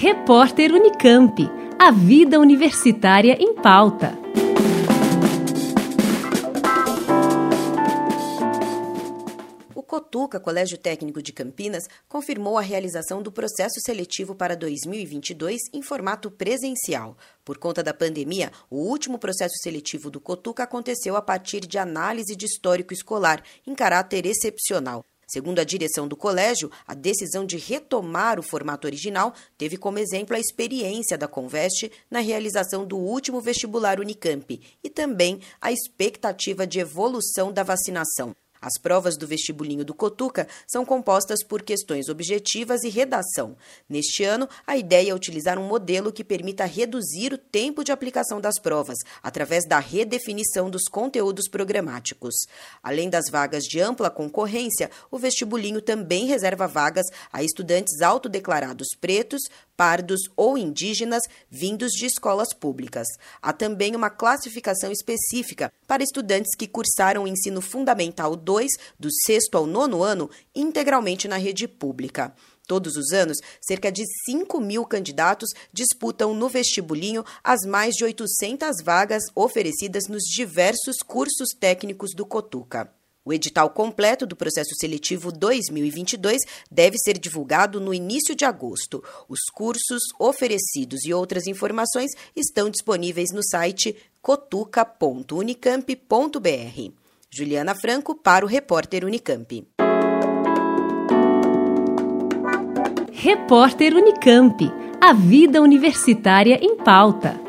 Repórter Unicamp. A vida universitária em pauta. O Cotuca, Colégio Técnico de Campinas, confirmou a realização do processo seletivo para 2022 em formato presencial. Por conta da pandemia, o último processo seletivo do Cotuca aconteceu a partir de análise de histórico escolar, em caráter excepcional. Segundo a direção do colégio, a decisão de retomar o formato original teve como exemplo a experiência da Conveste na realização do último vestibular Unicamp e também a expectativa de evolução da vacinação. As provas do vestibulinho do Cotuca são compostas por questões objetivas e redação. Neste ano, a ideia é utilizar um modelo que permita reduzir o tempo de aplicação das provas, através da redefinição dos conteúdos programáticos. Além das vagas de ampla concorrência, o vestibulinho também reserva vagas a estudantes autodeclarados pretos, pardos ou indígenas vindos de escolas públicas. Há também uma classificação específica para estudantes que cursaram o ensino fundamental 2, do sexto ao nono ano, integralmente na rede pública. Todos os anos, cerca de 5 mil candidatos disputam no vestibulinho as mais de 800 vagas oferecidas nos diversos cursos técnicos do Cotuca. O edital completo do processo seletivo 2022 deve ser divulgado no início de agosto. Os cursos oferecidos e outras informações estão disponíveis no site cotuca.unicamp.br. Juliana Franco para o repórter Unicamp. Repórter Unicamp. A vida universitária em pauta.